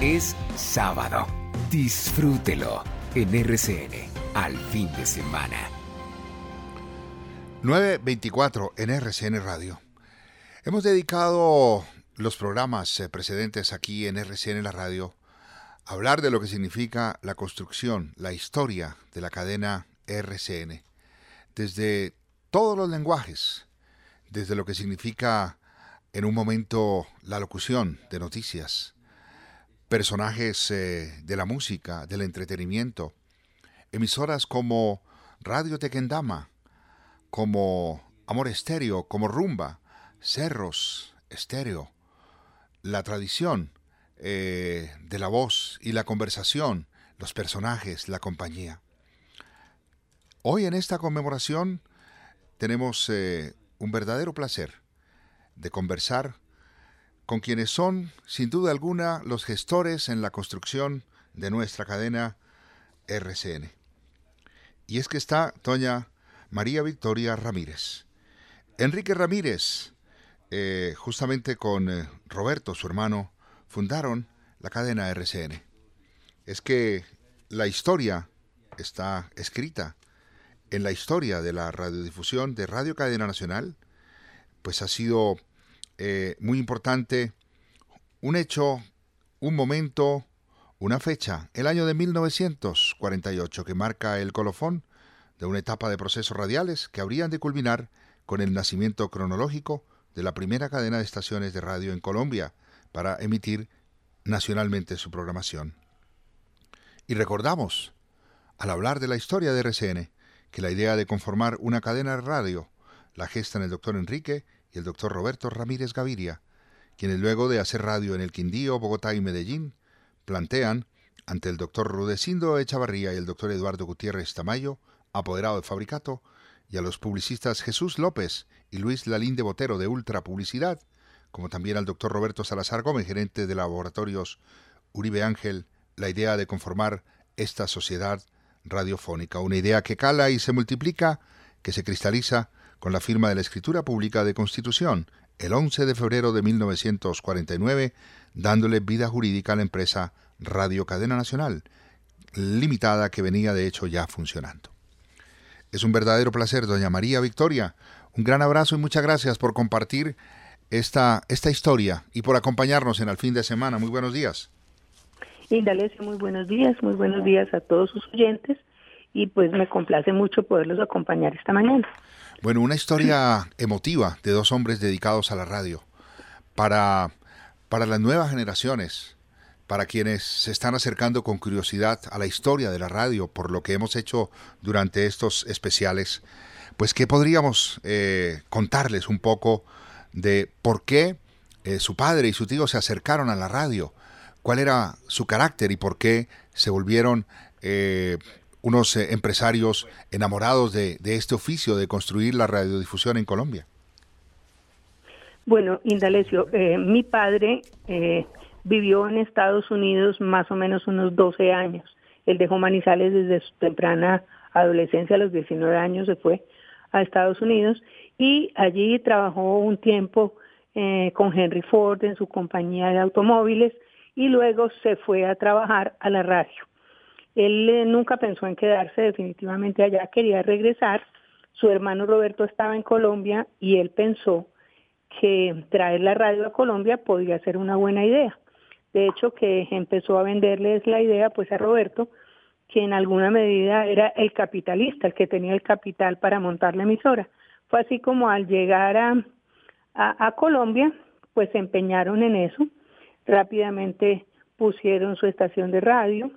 Es sábado. Disfrútelo en RCN al fin de semana. 924 en RCN Radio. Hemos dedicado los programas eh, precedentes aquí en RCN la radio a hablar de lo que significa la construcción, la historia de la cadena RCN. Desde todos los lenguajes, desde lo que significa en un momento la locución de noticias, personajes eh, de la música, del entretenimiento, emisoras como Radio Tequendama, como Amor Estéreo, como Rumba, Cerros Estéreo, la tradición eh, de la voz y la conversación, los personajes, la compañía. Hoy en esta conmemoración tenemos eh, un verdadero placer de conversar con quienes son, sin duda alguna, los gestores en la construcción de nuestra cadena RCN. Y es que está doña María Victoria Ramírez. Enrique Ramírez, eh, justamente con eh, Roberto, su hermano, fundaron la cadena RCN. Es que la historia está escrita en la historia de la radiodifusión de Radio Cadena Nacional, pues ha sido eh, muy importante un hecho, un momento, una fecha, el año de 1948, que marca el colofón de una etapa de procesos radiales que habrían de culminar con el nacimiento cronológico de la primera cadena de estaciones de radio en Colombia para emitir nacionalmente su programación. Y recordamos, al hablar de la historia de RCN, que la idea de conformar una cadena de radio la gestan el doctor Enrique y el doctor Roberto Ramírez Gaviria, quienes luego de hacer radio en el Quindío, Bogotá y Medellín, plantean, ante el doctor Rudecindo Echavarría y el doctor Eduardo Gutiérrez Tamayo, apoderado de Fabricato, y a los publicistas Jesús López y Luis Lalín de Botero de Ultra Publicidad, como también al doctor Roberto Salazar Gómez, gerente de laboratorios Uribe Ángel, la idea de conformar esta sociedad radiofónica, una idea que cala y se multiplica, que se cristaliza con la firma de la escritura pública de Constitución el 11 de febrero de 1949, dándole vida jurídica a la empresa Radio Cadena Nacional, limitada que venía de hecho ya funcionando. Es un verdadero placer, doña María Victoria. Un gran abrazo y muchas gracias por compartir esta, esta historia y por acompañarnos en el fin de semana. Muy buenos días. Indalecio, muy buenos días, muy buenos días a todos sus oyentes y pues me complace mucho poderlos acompañar esta mañana. Bueno, una historia emotiva de dos hombres dedicados a la radio. Para, para las nuevas generaciones, para quienes se están acercando con curiosidad a la historia de la radio, por lo que hemos hecho durante estos especiales, pues ¿qué podríamos eh, contarles un poco de por qué eh, su padre y su tío se acercaron a la radio? ¿Cuál era su carácter y por qué se volvieron eh, unos eh, empresarios enamorados de, este oficio de construir la radiodifusión en Colombia? Bueno, Indalecio, eh, mi padre eh, vivió en Estados Unidos más o menos unos 12 años. Él dejó Manizales desde su temprana adolescencia, a los 19 años se fue a Estados Unidos y allí trabajó un tiempo con Henry Ford en su compañía de automóviles y luego se fue a trabajar a la radio. Él eh, nunca pensó en quedarse definitivamente allá, quería regresar. Su hermano Roberto estaba en Colombia y él pensó que traer la radio a Colombia podía ser una buena idea. De hecho, que empezó a venderles la idea pues a Roberto, que en alguna medida era el capitalista, el que tenía el capital para montar la emisora. Fue así como al llegar a, a Colombia, pues se empeñaron en eso. Rápidamente pusieron su estación de radio,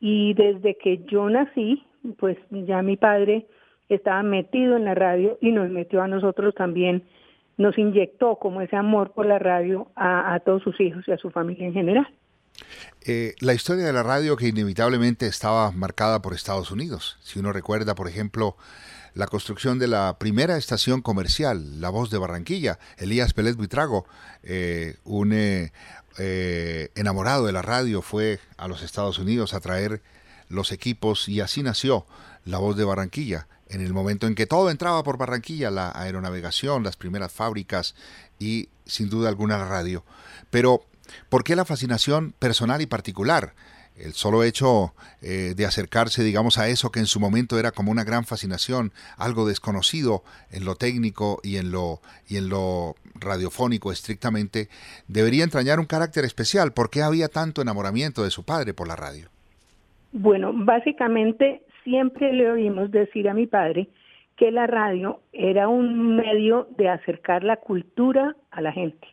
y desde que yo nací, pues ya mi padre estaba metido en la radio y nos metió a nosotros también, nos inyectó como ese amor por la radio a, todos sus hijos y a su familia en general. Eh, la historia de la radio que inevitablemente estaba marcada por Estados Unidos. Si uno recuerda, por ejemplo, la construcción de la primera estación comercial, La Voz de Barranquilla, Elías Pérez Buitrago, eh, un, eh, eh, enamorado de la radio, fue a los Estados Unidos a traer los equipos y así nació La Voz de Barranquilla. En el momento en que todo entraba por Barranquilla, la aeronavegación, las primeras fábricas y sin duda alguna la radio. Pero ¿Por qué la fascinación personal y particular? El solo hecho eh, de acercarse, digamos, a eso que en su momento era como una gran fascinación, algo desconocido en lo técnico y en lo, y en lo radiofónico estrictamente, debería entrañar un carácter especial. ¿Por qué había tanto enamoramiento de su padre por la radio? Bueno, básicamente siempre le oímos decir a mi padre que la radio era un medio de acercar la cultura a la gente,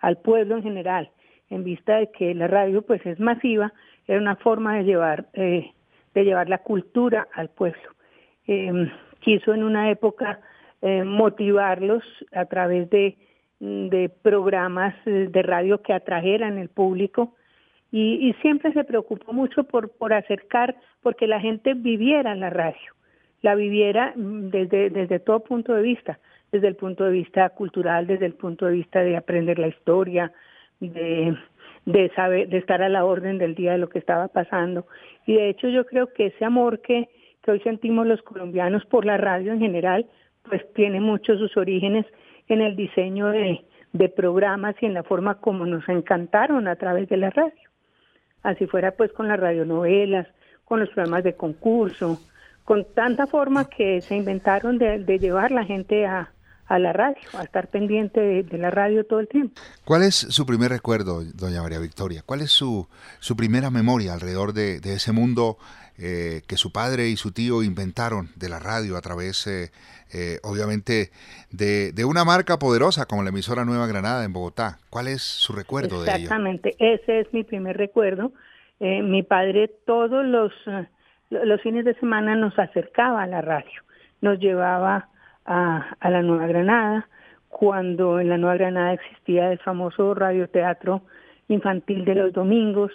al pueblo en general, en vista de que la radio pues es masiva era una forma de llevar, eh, de llevar la cultura al pueblo. Em, quiso en una época eh, motivarlos a través de, de programas eh, de radio que atrajeran el público y, y, siempre se preocupó mucho por, por acercar, porque la gente viviera la radio, la viviera mm, desde, desde todo punto de vista, desde el punto de vista cultural, desde el punto de vista de aprender la historia, de de saber, de estar a la orden del día de lo que estaba pasando. Y de hecho yo creo que ese amor que, que hoy sentimos los colombianos por la radio en general, pues tiene mucho sus orígenes en el diseño de, de programas y en la forma como nos encantaron a través de la radio. Así fuera pues con las radionovelas, con los programas de concurso, con tanta forma que se inventaron de, de llevar la gente a, a la radio, a estar pendiente de, la radio todo el tiempo. ¿Cuál es su primer recuerdo, doña María Victoria? ¿Cuál es su, su primera memoria alrededor de, ese mundo eh, que su padre y su tío inventaron de la radio a través, eh, eh, obviamente, de, de, una marca poderosa como la emisora Nueva Granada en Bogotá? ¿Cuál es su recuerdo de ello? Exactamente, ese es mi primer recuerdo. mi padre todos los, los fines de semana nos acercaba a la radio, nos llevaba a, la Nueva Granada, cuando en la Nueva Granada existía el famoso radioteatro infantil de los domingos,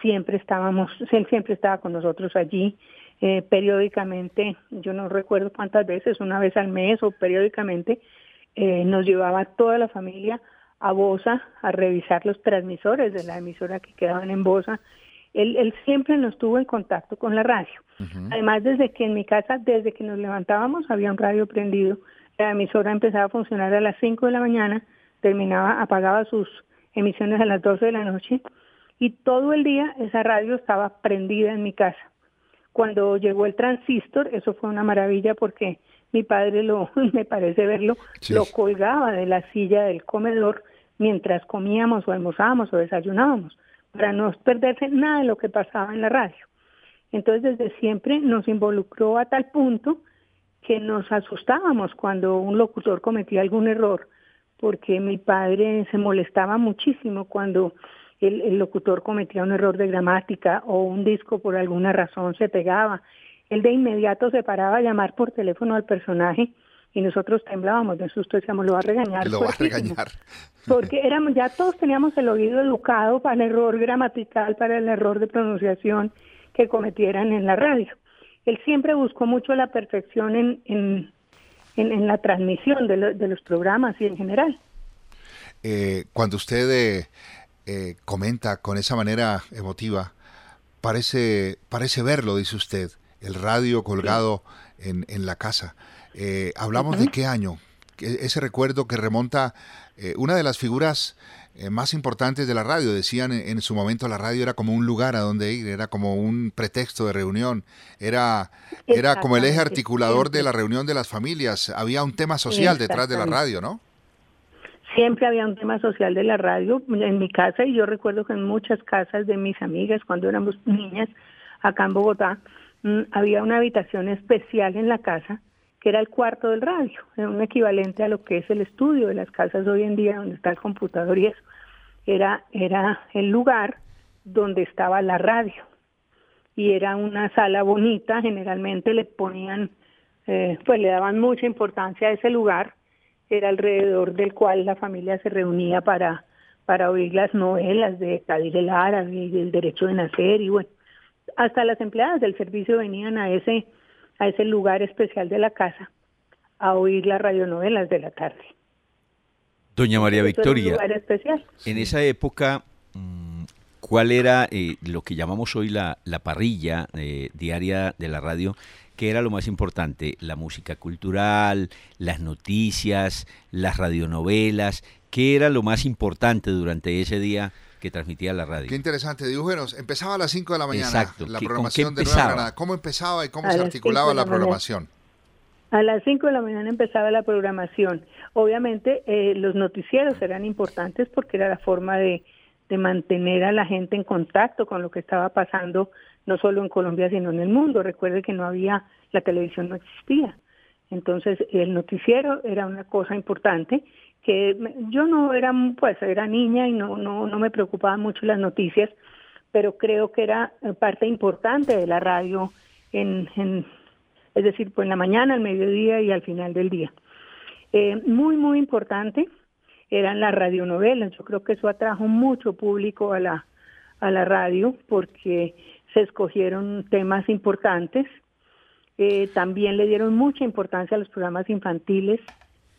siempre estábamos, él siempre estaba con nosotros allí, eh, periódicamente, yo no recuerdo cuántas veces, una vez al mes o periódicamente, eh, nos llevaba toda la familia a Bosa a revisar los transmisores de la emisora que quedaban en Bosa. Él, él siempre nos tuvo en contacto con la radio. Además, desde que en mi casa, desde que nos levantábamos, había un radio prendido. La emisora empezaba a funcionar a las 5 de la mañana, terminaba, apagaba sus emisiones a las 12 de la noche y todo el día esa radio estaba prendida en mi casa. Cuando llegó el transistor, eso fue una maravilla porque mi padre lo, me parece verlo, lo colgaba de la silla del comedor mientras comíamos o almorzábamos o desayunábamos, para no perderse nada de lo que pasaba en la radio. Entonces, desde siempre nos involucró a tal punto que nos asustábamos cuando un locutor cometía algún error, porque mi padre se molestaba muchísimo cuando el, locutor cometía un error de gramática o un disco por alguna razón se pegaba. Él de inmediato se paraba a llamar por teléfono al personaje y nosotros temblábamos de susto, decíamos, lo va a regañar. Lo va a regañar. Porque éramos, ya todos teníamos el oído educado para el error gramatical, para el error de pronunciación que cometieran en la radio. Él siempre buscó mucho la perfección en, en, en, la transmisión de, de, los programas y en general. Eh, cuando usted eh, eh, comenta con esa manera emotiva, parece, parece verlo, dice usted, el radio colgado en, en, la casa. ¿Hablamos de qué año? Ese recuerdo que remonta una de las figuras eh, más importantes de la radio. Decían en, su momento la radio era como un lugar a donde ir, era como un pretexto de reunión, era, era como el eje articulador de la reunión de las familias. Había un tema social detrás de la radio, ¿no? Siempre había un tema social de la radio en mi casa y yo recuerdo que en muchas casas de mis amigas cuando éramos niñas acá en Bogotá mm, había una habitación especial en la casa que era el cuarto del radio, era un equivalente a lo que es el estudio de las casas hoy en día donde está el computador y eso era, era el lugar donde estaba la radio. Y era una sala bonita, generalmente le ponían, eh, pues le daban mucha importancia a ese lugar, era alrededor del cual la familia se reunía para, para oír las novelas de Kadir el Árabe y del derecho de nacer y bueno, hasta las empleadas del servicio venían a ese, a ese lugar especial de la casa a oír las radionovelas de la tarde. Doña María Victoria, en esa época, mm, ¿cuál era eh, lo que llamamos hoy la, la parrilla eh, diaria de la radio? ¿Qué era lo más importante? La música cultural, las noticias, las radionovelas. ¿Qué era lo más importante durante ese día que transmitía la radio. Qué interesante. Dibújenos, empezaba a las 5 de la mañana Exacto. la programación de Nueva Granada. ¿Cómo empezaba y cómo se articulaba la, programación? A las 5 de la mañana empezaba la programación. Obviamente eh, los noticieros eran importantes porque era la forma de, de mantener a la gente en contacto con lo que estaba pasando no solo en Colombia sino en el mundo. Recuerde que no había, la televisión no existía. Entonces el noticiero era una cosa importante que yo no era, pues era niña y no, no, no me preocupaban mucho las noticias, pero creo que era parte importante de la radio en, en es decir, pues en la mañana, al mediodía y al final del día. Eh, muy, muy importante eran las radionovelas. Yo creo que eso atrajo mucho público a la, a la radio porque se escogieron temas importantes. Eh, también le dieron mucha importancia a los programas infantiles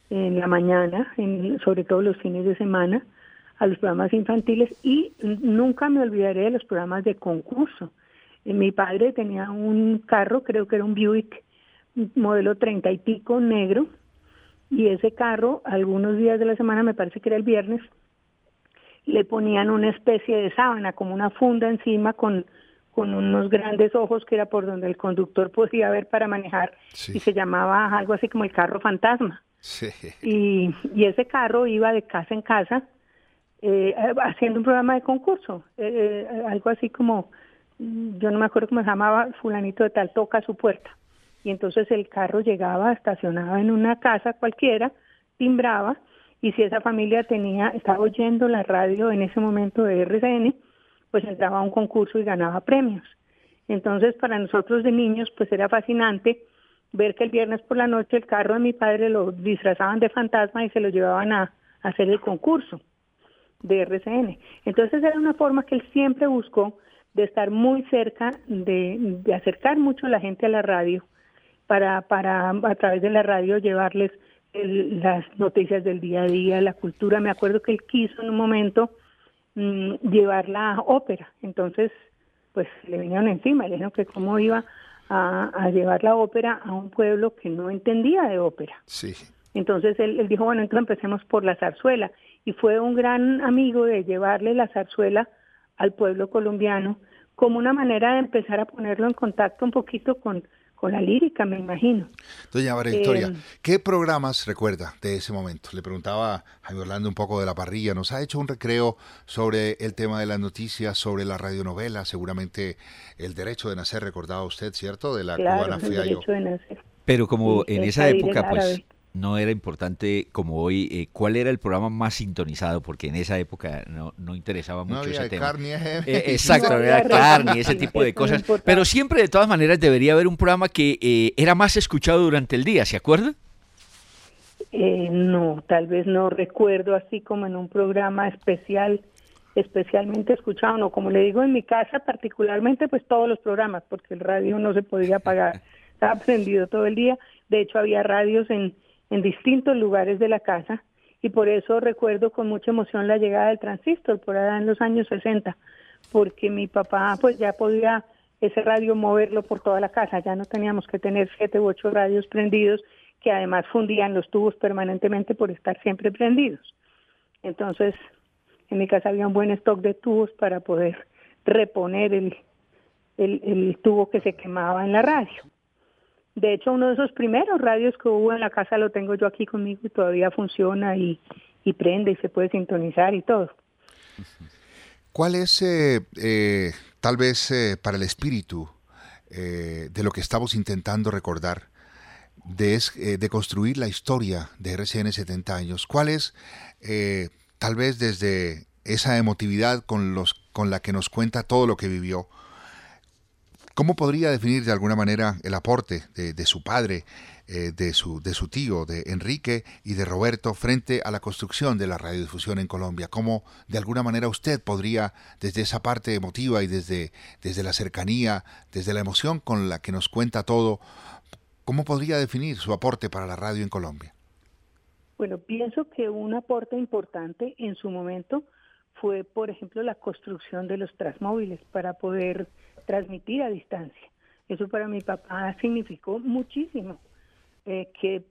en la mañana, en, sobre todo los fines de semana, a los programas infantiles y nunca me olvidaré de los programas de concurso. Eh, mi padre tenía un carro, creo que era un Buick modelo treinta y pico negro, y ese carro, algunos días de la semana, me parece que era el viernes, le ponían una especie de sábana, como una funda encima con, con unos grandes ojos que era por donde el conductor podía ver para manejar y se llamaba algo así como el carro fantasma. Y, y ese carro iba de casa en casa eh, haciendo un programa de concurso, eh, eh, algo así como, yo no me acuerdo cómo se llamaba, fulanito de tal toca su puerta. Y entonces el carro llegaba, estacionaba en una casa cualquiera, timbraba, y si esa familia tenía, estaba oyendo la radio en ese momento de RCN, pues entraba a un concurso y ganaba premios. Entonces para nosotros de niños pues era fascinante ver que el viernes por la noche el carro de mi padre lo disfrazaban de fantasma y se lo llevaban a, hacer el concurso de RCN. Entonces era una forma que él siempre buscó de estar muy cerca, de, de acercar mucho a la gente a la radio, para, para a través de la radio llevarles las noticias del día a día, la cultura. Me acuerdo que él quiso en un momento mm, llevar la ópera, entonces pues le vinieron encima, le dijeron que cómo iba a, llevar la ópera a un pueblo que no entendía de ópera. Sí. Entonces él, dijo, bueno, entonces empecemos por la zarzuela. Y fue un gran amigo de llevarle la zarzuela al pueblo colombiano como una manera de empezar a ponerlo en contacto un poquito con, con la lírica, me imagino. Doña María Victoria, eh, ¿qué programas recuerda de ese momento? Le preguntaba a Jaime Orlando un poco de la parrilla. Nos ha hecho un recreo sobre el tema de las noticias, sobre la radionovela, seguramente el derecho de nacer, recordaba usted, ¿cierto? De la cubana el derecho de nacer. Pero como en esa época, pues no era importante como hoy eh, cuál era el programa más sintonizado, porque en esa época no, no interesaba mucho no ese tema. Carne, eh, exacto, no había carne, ese tipo de cosas. Pero siempre, de todas maneras, debería haber un programa que eh, era más escuchado durante el día, ¿se acuerda? no, tal vez no recuerdo así como en un programa especial, especialmente escuchado, no, como le digo en mi casa particularmente, pues todos los programas, porque el radio no se podía apagar, estaba prendido todo el día, de hecho había radios en en distintos lugares de la casa y por eso recuerdo con mucha emoción la llegada del transistor por allá en los años 60, porque mi papá pues ya podía ese radio moverlo por toda la casa, ya no teníamos que tener siete u ocho radios prendidos que además fundían los tubos permanentemente por estar siempre prendidos. Entonces, en mi casa había un buen stock de tubos para poder reponer el, el, el tubo que se quemaba en la radio. De hecho, uno de esos primeros radios que hubo en la casa lo tengo yo aquí conmigo y todavía funciona y, prende y se puede sintonizar y todo. ¿Cuál es, eh, eh, tal vez eh, para el espíritu de lo que estamos intentando recordar, de, de, construir la historia de RCN 70 años? ¿Cuál es, tal vez desde esa emotividad con, los, con la que nos cuenta todo lo que vivió, ¿Cómo podría definir de alguna manera el aporte de, su padre, eh, de, su, de su tío, de Enrique y de Roberto frente a la construcción de la radiodifusión en Colombia? ¿Cómo de alguna manera usted podría, desde esa parte emotiva y desde, desde la cercanía, desde la emoción con la que nos cuenta todo, cómo podría definir su aporte para la radio en Colombia? Bueno, pienso que un aporte importante en su momento fue, por ejemplo, la construcción de los transmóviles para poder transmitir a distancia. Eso para mi papá significó muchísimo, eh, que,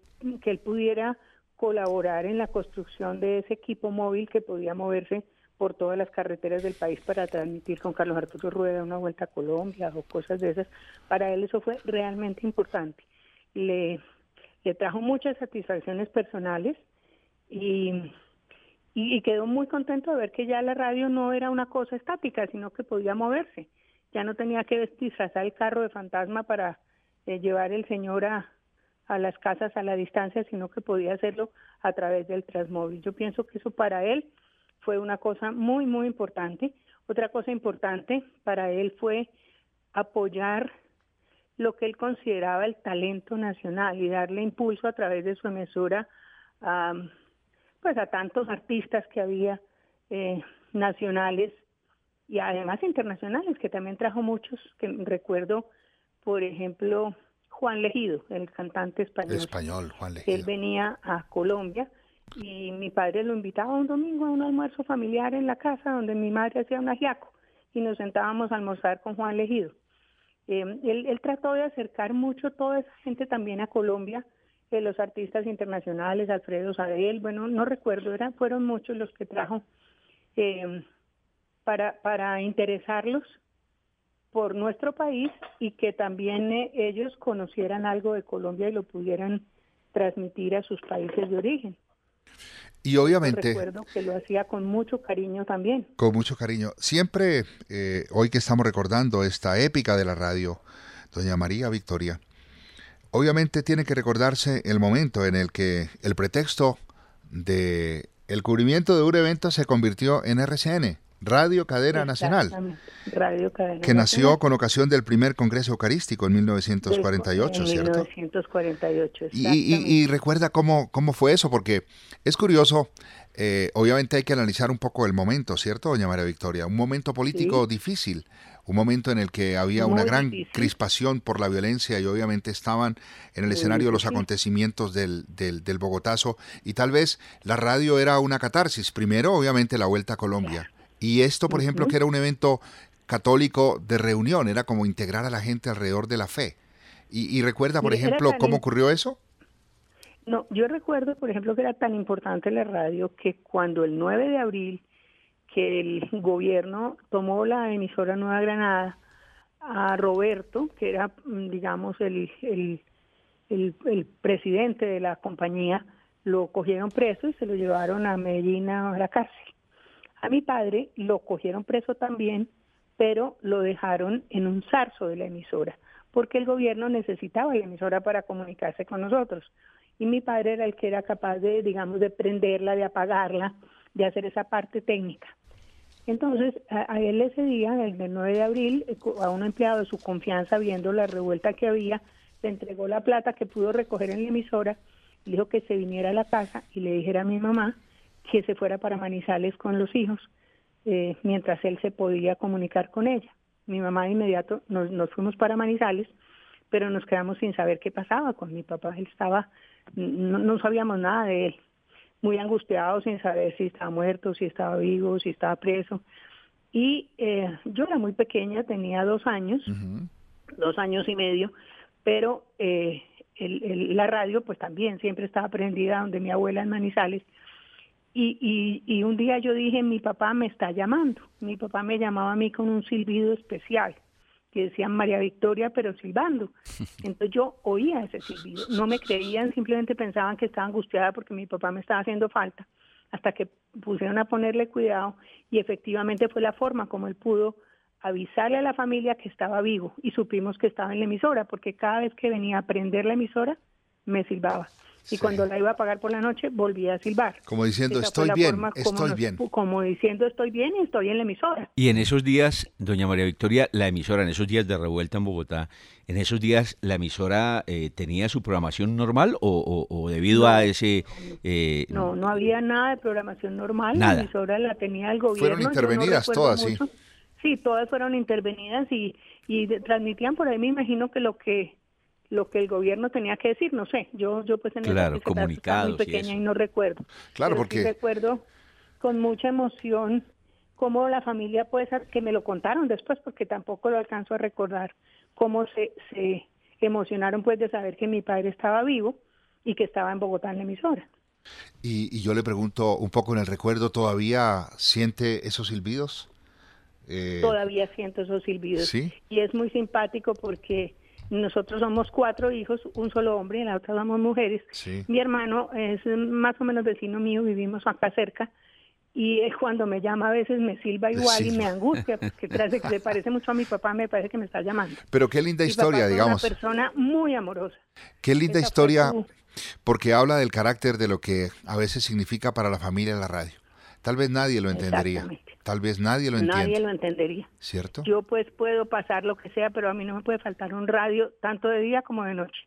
que él pudiera colaborar en la construcción de ese equipo móvil que podía moverse por todas las carreteras del país para transmitir con Carlos Arturo Rueda una vuelta a Colombia o cosas de esas. Para él eso fue realmente importante. Le, trajo muchas satisfacciones personales y, y, quedó muy contento de ver que ya la radio no era una cosa estática, sino que podía moverse. Ya no tenía que disfrazar el carro de fantasma para eh, llevar el señor a, a las casas a la distancia, sino que podía hacerlo a través del Transmóvil. Yo pienso que eso para él fue una cosa muy, muy importante. Otra cosa importante para él fue apoyar lo que él consideraba el talento nacional y darle impulso a través de su emisora a, pues a tantos artistas que había eh, nacionales y además internacionales, que también trajo muchos, que recuerdo, por ejemplo, Juan Legido, el cantante español. Español, Juan Legido. Él venía a Colombia y mi padre lo invitaba un domingo a un almuerzo familiar en la casa donde mi madre hacía un ajiaco y nos sentábamos a almorzar con Juan Legido. Eh, él, trató de acercar mucho toda esa gente también a Colombia, eh, los artistas internacionales, Alfredo Sadel, bueno, no recuerdo, eran, fueron muchos los que trajo eh, para, para interesarlos por nuestro país y que también eh, ellos conocieran algo de Colombia y lo pudieran transmitir a sus países de origen. Y obviamente... recuerdo que lo hacía con mucho cariño también. Con mucho cariño. Siempre, eh, hoy que estamos recordando esta épica de la radio, doña María Victoria, obviamente tiene que recordarse el momento en el que el pretexto de el cubrimiento de un evento se convirtió en RCN. Radio Cadena Nacional. Radio Cadena que nació con ocasión del primer Congreso Eucarístico en 1948, ¿cierto? 1948, y, y, recuerda cómo, cómo fue eso, porque es curioso, eh, obviamente hay que analizar un poco el momento, ¿cierto, doña María Victoria? Un momento político difícil, un momento en el que había una gran crispación por la violencia y obviamente estaban en el escenario los acontecimientos del, del, del, Bogotazo y tal vez la radio era una catarsis. Primero, obviamente, la vuelta a Colombia. Y esto, por ejemplo, que era un evento católico de reunión, era como integrar a la gente alrededor de la fe. ¿Y, recuerda, por ejemplo, cómo ocurrió eso? No, yo recuerdo, por ejemplo, que era tan importante la radio que cuando el 9 de abril, que el gobierno tomó la emisora Nueva Granada, a Roberto, que era, mm, digamos, el, el, el presidente de la compañía, lo cogieron preso y se lo llevaron a Medellín a la cárcel. A mi padre lo cogieron preso también, pero lo dejaron en un zarzo de la emisora, porque el gobierno necesitaba la emisora para comunicarse con nosotros. Y mi padre era el que era capaz de, digamos, de prenderla, de apagarla, de hacer esa parte técnica. Entonces, a, él ese día, el 9 de abril, eh, a un empleado de su confianza, viendo la revuelta que había, le entregó la plata que pudo recoger en la emisora, dijo que se viniera a la casa y le dijera a mi mamá que se fuera para Manizales con los hijos, eh, mientras él se podía comunicar con ella. Mi mamá de inmediato nos, nos fuimos para Manizales, pero nos quedamos sin saber qué pasaba con mi papá. Él estaba, no, no sabíamos nada de él, muy angustiado sin saber si estaba muerto, si estaba vivo, si estaba preso. Y eh, yo era muy pequeña, tenía dos años, dos años y medio, pero eh, el, la radio pues también siempre estaba prendida donde mi abuela en Manizales y, y, un día yo dije, mi papá me está llamando. Mi papá me llamaba a mí con un silbido especial, que decía María Victoria, pero silbando. Entonces yo oía ese silbido. No me creían, simplemente pensaban que estaba angustiada porque mi papá me estaba haciendo falta, hasta que pusieron a ponerle cuidado y efectivamente fue la forma como él pudo avisarle a la familia que estaba vivo y supimos que estaba en la emisora, porque cada vez que venía a prender la emisora, me silbaba y cuando la iba a pagar por la noche volvía a silbar. Como diciendo, estoy bien, estoy bien. Como diciendo, estoy bien y estoy en la emisora. Y en esos días, doña María Victoria, la emisora, en esos días de revuelta en Bogotá, en esos días la emisora eh, tenía su programación normal o, debido a ese... Eh, no, no había nada de programación normal, la emisora la tenía el gobierno. Fueron intervenidas todas, sí. Sí, todas fueron intervenidas y, y transmitían por ahí, me imagino que lo que lo que el gobierno tenía que decir, no sé, yo yo pues en claro, estaba muy pequeña y, no recuerdo. Claro, porque recuerdo con mucha emoción cómo la familia pues que me lo contaron después porque tampoco lo alcanzo a recordar cómo se se emocionaron pues de saber que mi padre estaba vivo y que estaba en Bogotá en la emisora. Y, yo le pregunto un poco en el recuerdo, ¿todavía siente esos silbidos? Eh, todavía siento esos silbidos. Y es muy simpático porque nosotros somos cuatro hijos, un solo hombre y la otra somos mujeres. Mi hermano es más o menos vecino mío, vivimos acá cerca. Y es cuando me llama a veces me silba igual y me angustia, porque que le parece mucho a mi papá, me parece que me está llamando. Pero qué linda historia, digamos. una persona muy amorosa. Qué linda historia, porque habla del carácter de lo que a veces significa para la familia la radio. Tal vez nadie lo entendería. Tal vez nadie lo entienda. Nadie lo entendería. ¿Cierto? Yo pues puedo pasar lo que sea, pero a mí no me puede faltar un radio, tanto de día como de noche.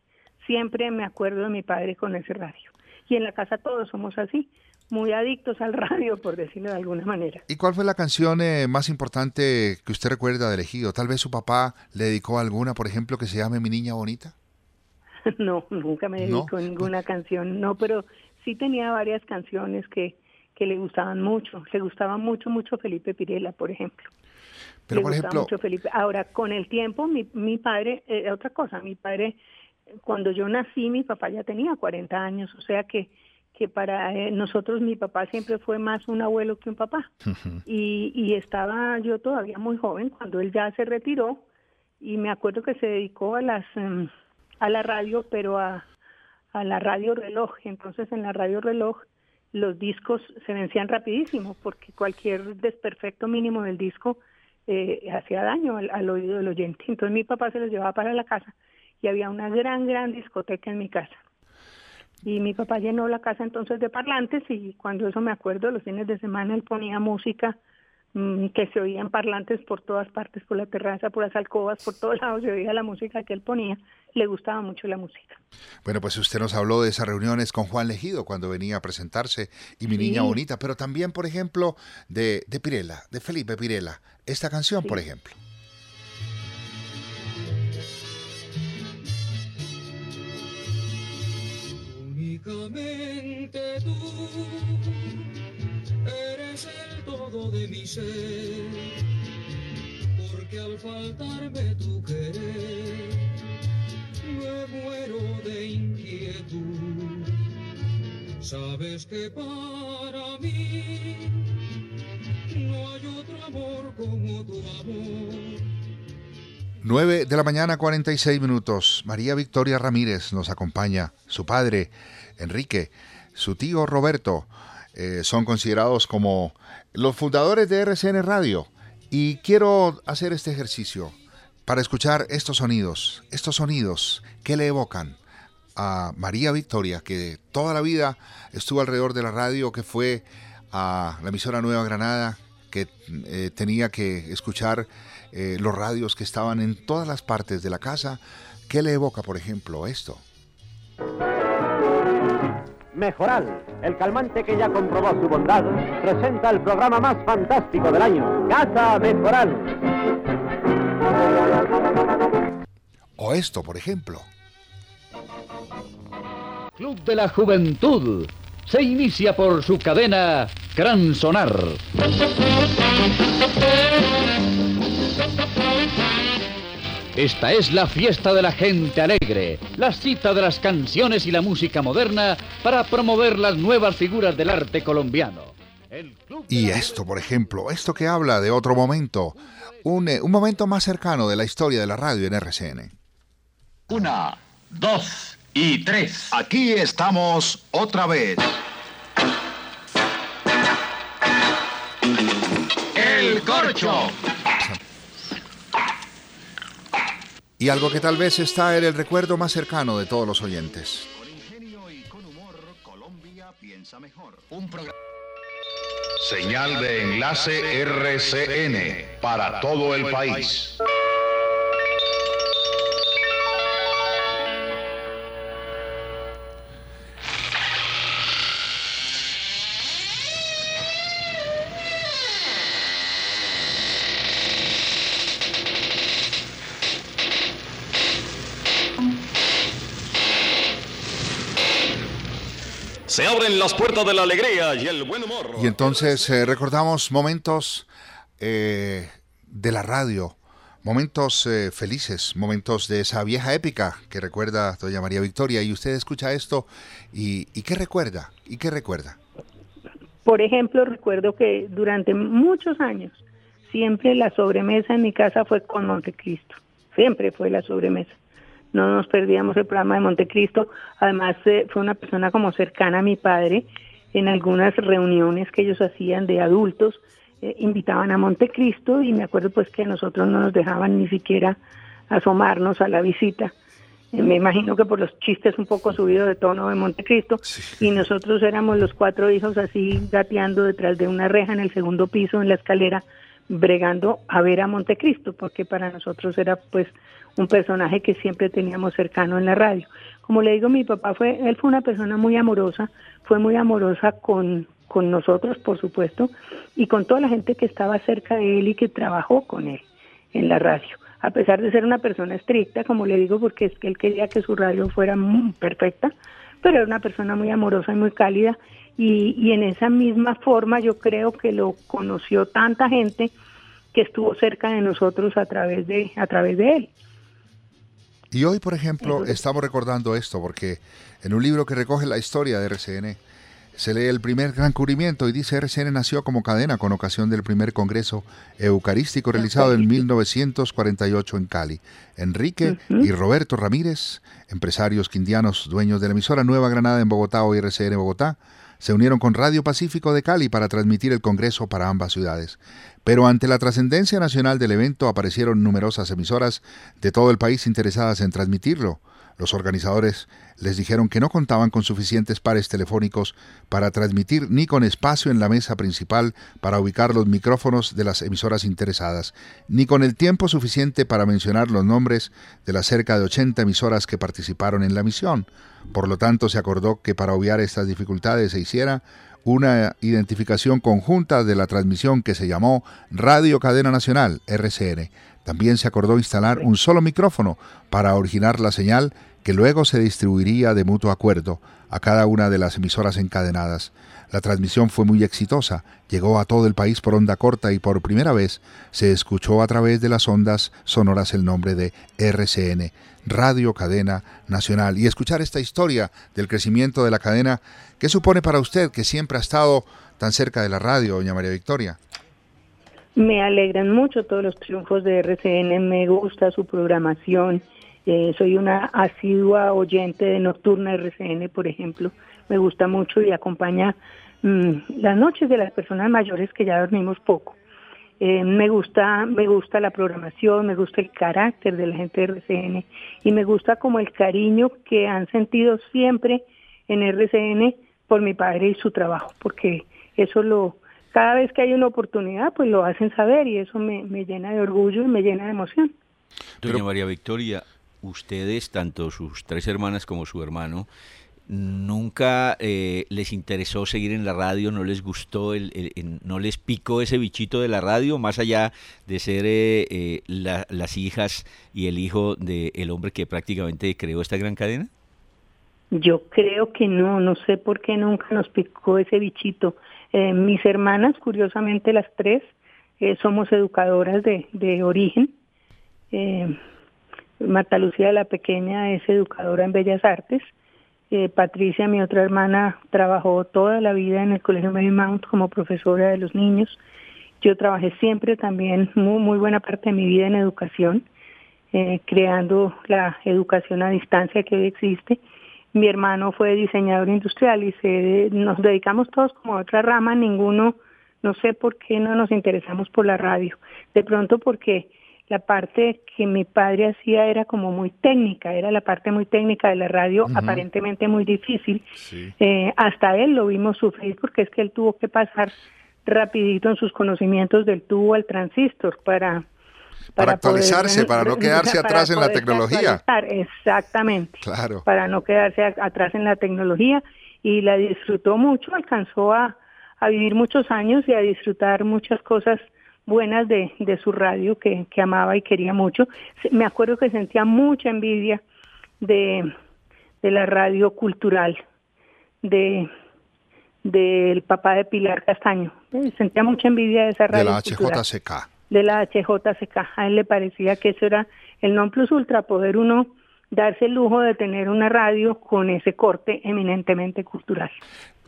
Siempre me acuerdo de mi padre con ese radio. Y en la casa todos somos así, muy adictos al radio, por decirlo de alguna manera. ¿Y cuál fue la canción eh, más importante que usted recuerda de elegido? Tal vez su papá le dedicó alguna, por ejemplo, que se llame Mi Niña Bonita. no, nunca me dedicó ninguna canción, no, pero sí tenía varias canciones que que le gustaban mucho. Le gustaba mucho, mucho Felipe Pirela, por ejemplo. Pero, por ejemplo... Mucho Felipe. Ahora, con el tiempo, mi, mi padre, eh, otra cosa, mi padre, cuando yo nací, mi papá ya tenía 40 años, o sea que que para eh, nosotros mi papá siempre fue más un abuelo que un papá. y, y estaba yo todavía muy joven cuando él ya se retiró y me acuerdo que se dedicó a las em, a la radio, pero a, a la radio reloj. Entonces en la radio reloj los discos se vencían rapidísimo porque cualquier desperfecto mínimo del disco eh, hacía daño al, oído del oyente. Entonces mi papá se los llevaba para la casa y había una gran, gran discoteca en mi casa. Y mi papá llenó la casa entonces de parlantes y cuando eso me acuerdo, los fines de semana él ponía música que se oían parlantes por todas partes, por la terraza, por las alcobas, por todos lados se oía la música que él ponía. Le gustaba mucho la música. Bueno, pues usted nos habló de esas reuniones con Juan Legido cuando venía a presentarse y Mi Niña Bonita, pero también, por ejemplo, de, de Pirela, de Felipe Pirela. Esta canción, por ejemplo. Únicamente tú eres el de mi ser, porque al faltarme tu querer, me muero de inquietud. Sabes que para mí no hay otro amor como tu amor. 9 de la mañana, 46 minutos. María Victoria Ramírez nos acompaña. Su padre, Enrique, su tío Roberto, eh, son considerados como los fundadores de RCN Radio. Y quiero hacer este ejercicio para escuchar estos sonidos, estos sonidos que le evocan a María Victoria, que toda la vida estuvo alrededor de la radio, que fue a la emisora Nueva Granada, que eh, tenía que escuchar eh, los radios que estaban en todas las partes de la casa. ¿Qué le evoca, por ejemplo, esto? Mejoral, el calmante que ya comprobó su bondad, presenta el programa más fantástico del año, Casa Mejoral. O esto, por ejemplo. Club de la Juventud se inicia por su cadena Gran Sonar. Esta es la fiesta de la gente alegre, la cita de las canciones y la música moderna para promover las nuevas figuras del arte colombiano. Y esto, por ejemplo, esto que habla de otro momento, un, eh, un momento más cercano de la historia de la radio en RCN. Una, dos y tres. Aquí estamos otra vez. El corcho. Y algo que tal vez está en el recuerdo más cercano de todos los oyentes. Con ingenio y con humor, Colombia piensa mejor. Un Señal de enlace RCN para todo el país. Se abren las puertas de la alegría y el buen humor. Y entonces eh, recordamos momentos eh, de la radio, momentos eh, felices, momentos de esa vieja épica que recuerda doña María Victoria y usted escucha esto y, y ¿qué recuerda? ¿Y qué recuerda? Por ejemplo, recuerdo que durante muchos años siempre la sobremesa en mi casa fue con Montecristo, siempre fue la sobremesa. No nos perdíamos el programa de Montecristo, además eh, fue una persona como cercana a mi padre. En algunas reuniones que ellos hacían de adultos eh, invitaban a Montecristo y me acuerdo pues que nosotros no nos dejaban ni siquiera asomarnos a la visita. Eh, me imagino que por los chistes un poco subidos de tono de Montecristo. Y nosotros éramos los cuatro hijos así gateando detrás de una reja en el segundo piso en la escalera bregando a ver a Montecristo porque para nosotros era pues un personaje que siempre teníamos cercano en la radio. Como le digo, mi papá fue, él fue una persona muy amorosa, fue muy amorosa con, con nosotros, por supuesto, y con toda la gente que estaba cerca de él y que trabajó con él en la radio. A pesar de ser una persona estricta, como le digo, porque es que él quería que su radio fuera muy perfecta, pero era una persona muy amorosa y muy cálida, y, y en esa misma forma yo creo que lo conoció tanta gente que estuvo cerca de nosotros a través de, a través de él. Y hoy, por ejemplo, estamos recordando esto porque en un libro que recoge la historia de RCN, se lee el primer gran cubrimiento y dice RCN nació como cadena con ocasión del primer congreso eucarístico realizado en 1948 en Cali. Enrique y Roberto Ramírez, empresarios quindianos dueños de la emisora Nueva Granada en Bogotá o RCN Bogotá, se unieron con Radio Pacífico de Cali para transmitir el Congreso para ambas ciudades. Pero ante la trascendencia nacional del evento aparecieron numerosas emisoras de todo el país interesadas en transmitirlo. Los organizadores les dijeron que no contaban con suficientes pares telefónicos para transmitir ni con espacio en la mesa principal para ubicar los micrófonos de las emisoras interesadas, ni con el tiempo suficiente para mencionar los nombres de las cerca de 80 emisoras que participaron en la misión. Por lo tanto, se acordó que para obviar estas dificultades se hiciera una identificación conjunta de la transmisión que se llamó Radio Cadena Nacional, RCN. También se acordó instalar un solo micrófono para originar la señal que luego se distribuiría de mutuo acuerdo a cada una de las emisoras encadenadas. La transmisión fue muy exitosa, llegó a todo el país por onda corta y por primera vez se escuchó a través de las ondas sonoras el nombre de RCN, Radio Cadena Nacional. Y escuchar esta historia del crecimiento de la cadena, ¿qué supone para usted que siempre ha estado tan cerca de la radio, doña María Victoria? Me alegran mucho todos los triunfos de RCN, me gusta su programación, eh, soy una asidua oyente de Nocturna RCN, por ejemplo. Me gusta mucho y acompaña mm, las noches de las personas mayores que ya dormimos poco. Eh, me gusta, me gusta la programación, me gusta el carácter de la gente de RCN y me gusta como el cariño que han sentido siempre en RCN por mi padre y su trabajo, porque eso lo, cada vez que hay una oportunidad, pues lo hacen saber y eso me, me llena de orgullo y me llena de emoción. Doña María Victoria, ustedes, tanto sus tres hermanas como su hermano, nunca eh, les interesó seguir en la radio, no les gustó, el, no les picó ese bichito de la radio, más allá de ser eh, eh, las hijas y el hijo del hombre que prácticamente creó esta gran cadena? Yo creo que no, no sé por qué nunca nos picó ese bichito. mis hermanas, curiosamente las tres, somos educadoras de, de origen. Marta Lucía la Pequeña es educadora en Bellas Artes. Patricia, mi otra hermana, trabajó toda la vida en el Colegio Mount como profesora de los niños. Yo trabajé siempre también muy, muy buena parte de mi vida en educación, eh, creando la educación a distancia que hoy existe. Mi hermano fue diseñador industrial y se, nos dedicamos todos como a otra rama, ninguno, no sé por qué no nos interesamos por la radio. De pronto porque la parte que mi padre hacía era como muy técnica, era la parte muy técnica de la radio, aparentemente muy difícil. Eh, hasta él lo vimos sufrir porque es que él tuvo que pasar rapidito en sus conocimientos del tubo al transistor para para, actualizarse, para no quedarse atrás en la tecnología. Exactamente. Claro. Para no quedarse atrás en la tecnología y la disfrutó mucho, alcanzó a, a vivir muchos años y a disfrutar muchas cosas buenas de, de su radio que, que, amaba y quería mucho. Me acuerdo que sentía mucha envidia de, de la radio cultural de del papá de Pilar Castaño. Eh, sentía mucha envidia de esa radio. De la HJCK. de la HJCK. A él le parecía que eso era el non plus ultra, poder uno darse el lujo de tener una radio con ese corte eminentemente cultural.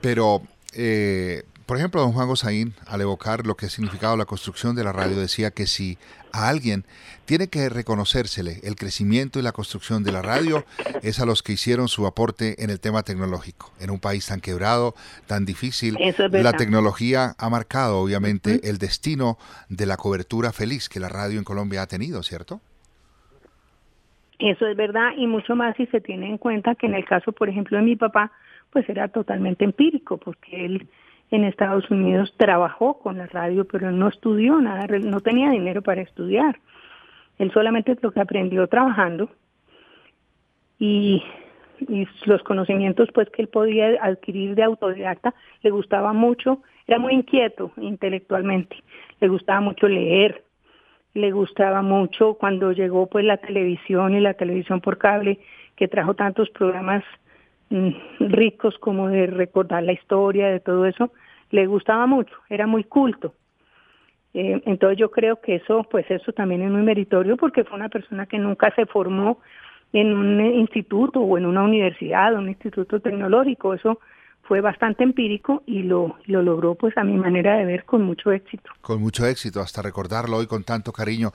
Pero, eh, por ejemplo, don Juan Gosaín, al evocar lo que ha significado la construcción de la radio, decía que si a alguien tiene que reconocérsele el crecimiento y la construcción de la radio, es a los que hicieron su aporte en el tema tecnológico. En un país tan quebrado, tan difícil, la tecnología ha marcado obviamente el destino de la cobertura feliz que la radio en Colombia ha tenido, ¿cierto? Eso es verdad y mucho más si se tiene en cuenta que en el caso, por ejemplo, de mi papá, pues era totalmente empírico, porque él en Estados Unidos trabajó con la radio, pero no estudió nada, no tenía dinero para estudiar. Él solamente lo que aprendió trabajando y, y los conocimientos pues que él podía adquirir de autodidacta le gustaba mucho, era muy inquieto intelectualmente, le gustaba mucho leer, le gustaba mucho cuando llegó pues la televisión y la televisión por cable que trajo tantos programas ricos como de recordar la historia de todo eso le gustaba mucho, era muy culto. Eh, entonces yo creo que eso, pues eso también es muy meritorio porque fue una persona que nunca se formó en un instituto o en una universidad, un instituto tecnológico. Eso fue bastante empírico y lo, lo logró, pues a mi manera de ver, con mucho éxito. Con mucho éxito, hasta recordarlo hoy con tanto cariño.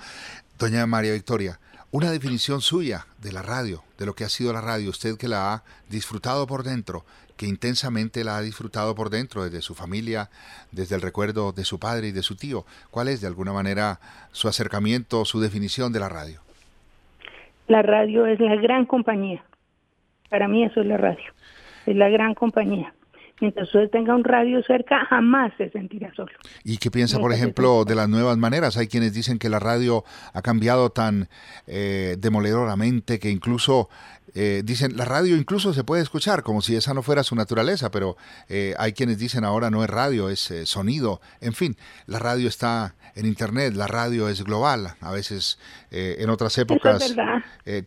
Doña María Victoria, una definición suya de la radio, de lo que ha sido la radio, usted que la ha disfrutado por dentro, que intensamente la ha disfrutado por dentro, desde su familia, desde el recuerdo de su padre y de su tío. ¿Cuál es, de alguna manera, su acercamiento, su definición de la radio? La radio es la gran compañía. Para mí eso es la radio. Es la gran compañía mientras usted tenga un radio cerca, jamás se sentirá solo. ¿Y qué piensa, por ejemplo, de las nuevas maneras? Hay quienes dicen que la radio ha cambiado tan eh, demoledoramente que incluso eh, dicen, la radio incluso se puede escuchar, como si esa no fuera su naturaleza, pero eh, hay quienes dicen ahora no es radio, es eh, sonido. En fin, la radio está en Internet, la radio es global, a veces en otras épocas.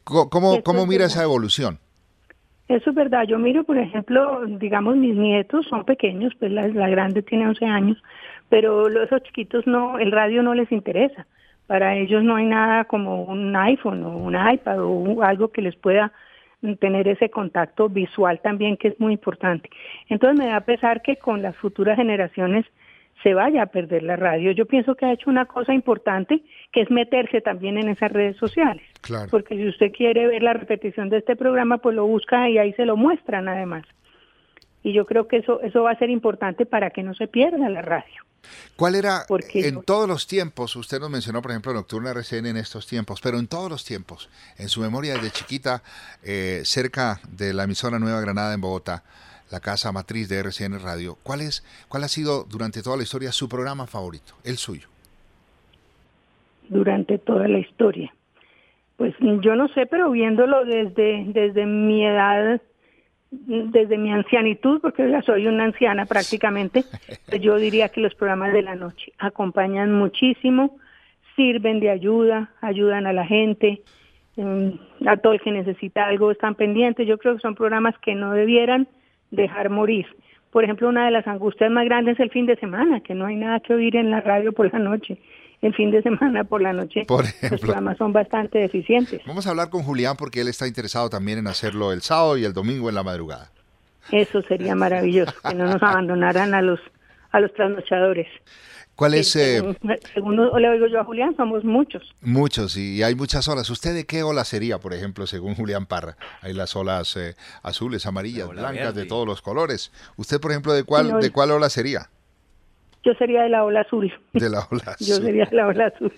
¿Cómo, cómo mira esa evolución? Eso es verdad. Yo miro, por ejemplo, digamos, mis nietos son pequeños, pues la, grande tiene 11 años, pero los, esos chiquitos no, el radio no les interesa. Para ellos no hay nada como un iPhone o un iPad o algo que les pueda tener ese contacto visual también que es muy importante. Entonces me da pesar que con las futuras generaciones se vaya a perder la radio. Yo pienso que ha hecho una cosa importante, que es meterse también en esas redes sociales. Porque si usted quiere ver la repetición de este programa, pues lo busca y ahí se lo muestran además. Y yo creo que eso, eso va a ser importante para que no se pierda la radio. ¿Cuál era en todos los tiempos? Usted nos mencionó, por ejemplo, Nocturna RCN en estos tiempos, pero en todos los tiempos, en su memoria desde chiquita, eh, cerca de la emisora Nueva Granada en Bogotá, la casa matriz de RCN Radio, ¿cuál, es, ¿cuál ha sido durante toda la historia su programa favorito, el suyo? Durante toda la historia. Pues yo no sé, pero viéndolo desde, desde mi edad, desde mi ancianitud, porque ya soy una anciana prácticamente, pues yo diría que los programas de la noche acompañan muchísimo, sirven de ayuda, ayudan a la gente, em, a todo el que necesita algo están pendientes. Yo creo que son programas que no debieran dejar morir. Por ejemplo, una de las angustias más grandes es el fin de semana, que no hay nada que oír en la radio por la noche. El fin de semana por la noche por los programas son bastante deficientes. Vamos a hablar con Julián porque él está interesado también en hacerlo el sábado y el domingo en la madrugada. Eso sería maravilloso, que no nos abandonaran a los a los trasnochadores. ¿Cuál es? Eh, según, le oigo yo a Julián, somos muchos. Muchos, y hay muchas olas. ¿Usted de qué ola sería, por ejemplo, según Julián Parra? Hay las olas eh, azules, amarillas, blancas, de todos los colores. ¿Usted, por ejemplo, de cuál, de cuál ola sería? Yo sería de la ola azul. De la ola azul. Yo sería de la ola azul.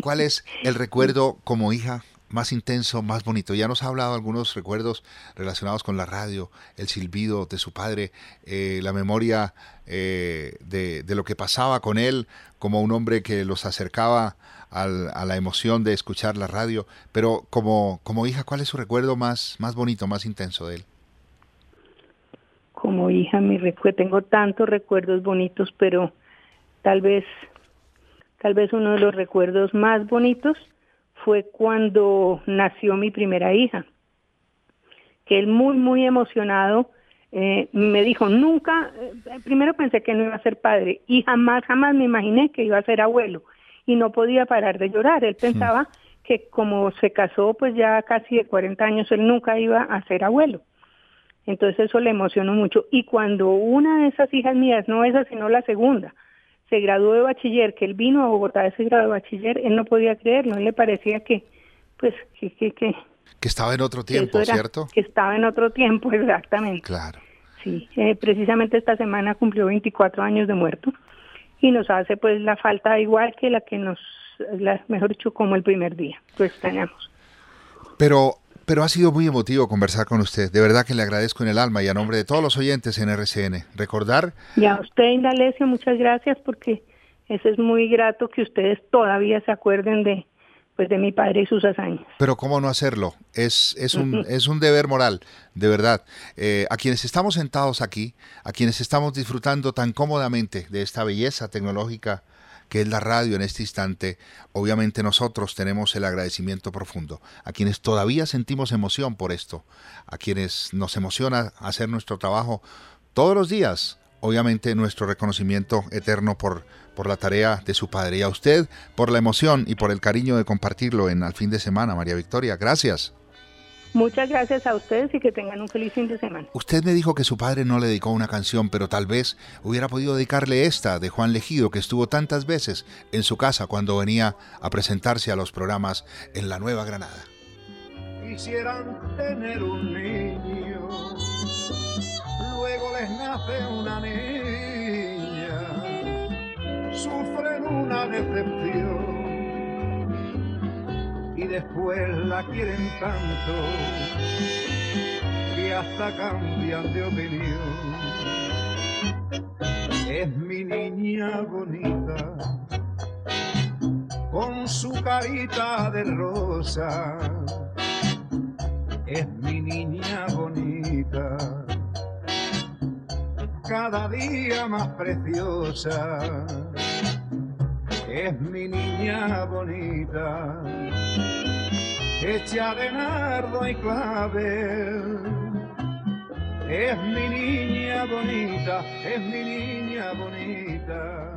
¿Cuál es el recuerdo como hija más intenso, más bonito. Ya nos ha hablado algunos recuerdos relacionados con la radio, el silbido de su padre, eh, la memoria eh, de, lo que pasaba con él como un hombre que los acercaba a la emoción de escuchar la radio. Pero como, como hija, ¿cuál es su recuerdo más, más bonito, más intenso de él? Como hija, mi recuerdo, tengo tantos recuerdos bonitos, pero tal vez, tal vez uno de los recuerdos más bonitos fue cuando nació mi primera hija, que él muy, muy emocionado eh, me dijo, nunca, eh, primero pensé que no iba a ser padre y jamás, jamás me imaginé que iba a ser abuelo. y no podía parar de llorar. Él pensaba que como se casó pues ya casi de 40 años, él nunca iba a ser abuelo. Entonces eso le emocionó mucho. Y cuando una de esas hijas mías, no esa sino la segunda, se graduó de bachiller, que él vino a Bogotá a ese grado de bachiller, él no podía creerlo, él le parecía que, pues, que, que, que, estaba en otro tiempo, ¿cierto? Que estaba en otro tiempo, exactamente. Claro. Sí, eh, precisamente esta semana cumplió 24 años de muerto y nos hace pues la falta igual que la que nos, la, mejor dicho, como el primer día, pues tenemos. Pero pero ha sido muy emotivo conversar con usted. De verdad que le agradezco en el alma y a nombre de todos los oyentes en RCN. Recordar. Y a usted, Indalecio, muchas gracias porque eso es muy grato que ustedes todavía se acuerden de, pues de mi padre y sus hazañas. Pero cómo no hacerlo, es, es, un, es un deber moral, de verdad. Eh, a quienes estamos sentados aquí, a quienes estamos disfrutando tan cómodamente de esta belleza tecnológica que es la radio en este instante, obviamente nosotros tenemos el agradecimiento profundo. A quienes todavía sentimos emoción por esto, a quienes nos emociona hacer nuestro trabajo todos los días, obviamente nuestro reconocimiento eterno por, por la tarea de su padre y a usted por la emoción y por el cariño de compartirlo en al fin de semana, María Victoria. Gracias. Muchas gracias a ustedes y que tengan un feliz fin de semana. Usted me dijo que su padre no le dedicó una canción, pero tal vez hubiera podido dedicarle esta de Juan Legido, que estuvo tantas veces en su casa cuando venía a presentarse a los programas en la Nueva Granada. Quisieran tener un niño, luego les nace una niña, sufren una decepción y después la quieren tanto que hasta cambian de opinión. Es mi niña bonita con su carita de rosa. Es mi niña bonita, cada día más preciosa es mi niña bonita, hecha de nardo y clavel. Es mi niña bonita, es mi niña bonita.